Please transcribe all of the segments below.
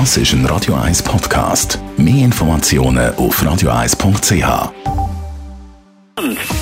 Das ist ein Radio 1 Podcast. Mehr Informationen auf radio1.ch.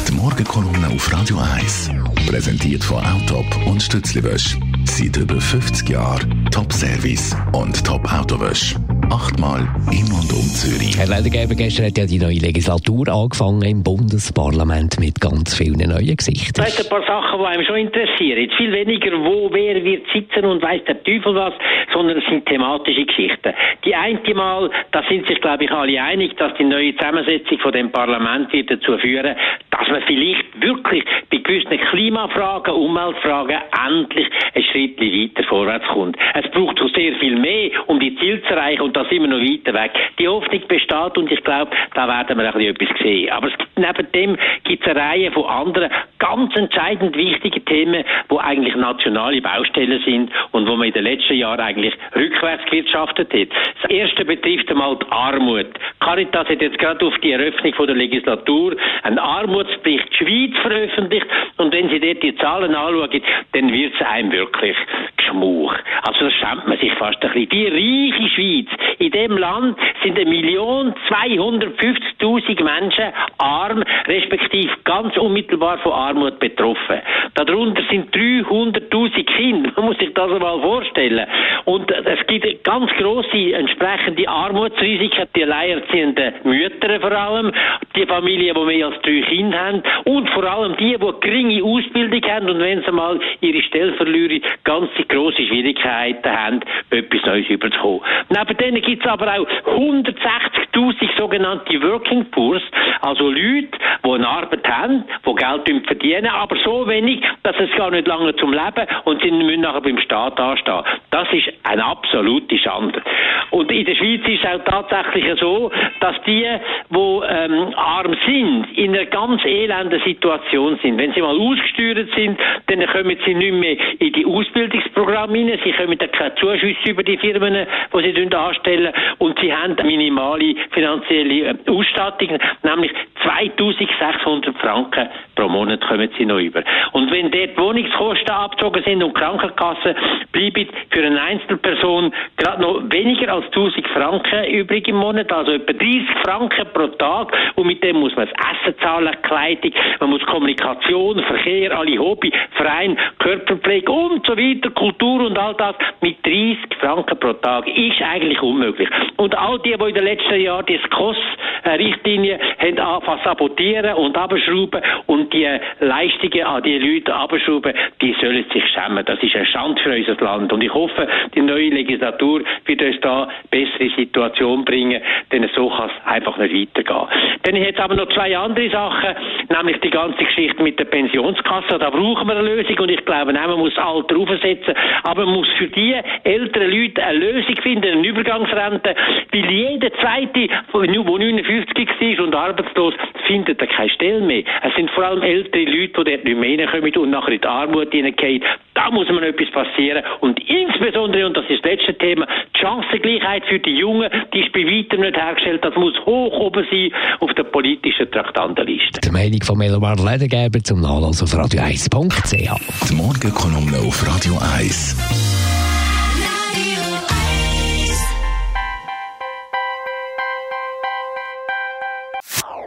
Die Morgenkolumne auf Radio 1 präsentiert von Autop und Stützliwösch. Seit über 50 Jahren Top-Service und Top-Autowösch achtmal in und um Zürich. Herr Ledergeber, gestern hat ja die neue Legislatur angefangen im Bundesparlament mit ganz vielen neuen Gesichtern. Es ein paar Sachen, die einem schon interessieren. Viel weniger, wo wer wird sitzen und weiß der Teufel was, sondern es sind thematische Geschichten. Die eine Mal, da sind sich, glaube ich, alle einig, dass die neue Zusammensetzung von dem Parlament wird dazu führen, dass man vielleicht wirklich bei gewissen Klimafragen, Umweltfragen endlich ein Schritt weiter vorwärts kommt. Es braucht so sehr viel mehr, um die Ziele zu erreichen und da sind wir noch weiter weg. Die Hoffnung besteht und ich glaube, da werden wir ein etwas sehen. Aber es gibt, neben dem gibt es eine Reihe von anderen ganz entscheidend wichtigen Themen, wo eigentlich nationale Baustellen sind und wo man in den letzten Jahren eigentlich rückwärts gewirtschaftet hat. Das erste betrifft einmal die Armut. Caritas hat jetzt gerade auf die Eröffnung von der Legislatur einen Armutsbericht Schweiz veröffentlicht und wenn Sie dort die Zahlen anschauen, dann wird es einem wirklich geschmuch. Also da schämt man sich fast ein bisschen. Die reiche Schweiz, in dem Land sind 1.250.000 Menschen arm, respektive ganz unmittelbar von Armut betroffen. Darunter sind 300.000 Kinder. Man muss sich das einmal vorstellen. Und es gibt ganz große entsprechende Armutsrisiken, die alleinerziehenden Mütter vor allem, die Familien, die mehr als drei Kinder haben und vor allem die, die geringe Ausbildung haben und wenn sie mal ihre Stelle verlieren, ganz grosse Schwierigkeiten haben, etwas Neues überzukommen. Neben denen gibt es aber auch 160.000 sogenannte Working Poors, also Leute, die eine Arbeit haben, die Geld verdienen, aber so wenig, dass es gar nicht lange zum Leben und sie müssen nachher beim Staat anstehen. Das ist eine absolute Schande. Und in der Schweiz ist es auch tatsächlich so, dass die, die ähm, arm sind, in einer ganz elenden Situation sind. Wenn sie mal ausgesteuert sind, dann kommen sie nicht mehr in die Ausbildungsprogramme hinein, sie kommen keine Zuschüsse über die Firmen, die sie anstellen und sie haben minimale finanzielle äh, Ausstattung, nämlich 2600 Franken pro Monat kommen sie noch über. Und wenn dort Wohnungskosten abgezogen sind und Krankenkassen, bleiben für eine Einzelperson gerade noch weniger als 1000 Franken übrig im Monat, also etwa 30 Franken pro Tag. Und mit dem muss man das Essen zahlen, Kleidung, man muss Kommunikation, Verkehr, alle Hobby, Verein, Körperpflege und so weiter, Kultur und all das mit 30 Franken pro Tag ist eigentlich unmöglich. Und all die, die in den letzten Jahren die SKOS-Richtlinie haben angefangen sabotieren und abschrauben und die Leistungen an die Leute abschrauben, die sollen sich schämen. Das ist eine Schande für unser Land. Und ich hoffe, die neue Legislatur wird uns da eine bessere Situation bringen, denn so kann es einfach nicht weitergehen. Dann jetzt aber noch zwei andere Sachen, nämlich die ganze Geschichte mit der Pensionskasse. Da brauchen wir eine Lösung und ich glaube, man muss Alter aufsetzen, aber man muss für die älteren Leute eine Lösung finden, eine Übergangsrente, weil jeder zweite, der 59 war und arbeitslos, findet er keine Stelle mehr. Es sind vor allem ältere Leute, die dort nicht mehr reinkommen und nachher in die Armut hineingehen. Da muss man etwas passieren. Und insbesondere, und das ist das letzte Thema, die Chancengleichheit für die Jungen, die ist bei weitem nicht hergestellt. Das muss hoch oben sein auf der politischen Traktandenliste. Die Meinung von Melomar Ledergeber zum Nachlass auf radio1.ch. Die Morgenkolumne auf Radio 1.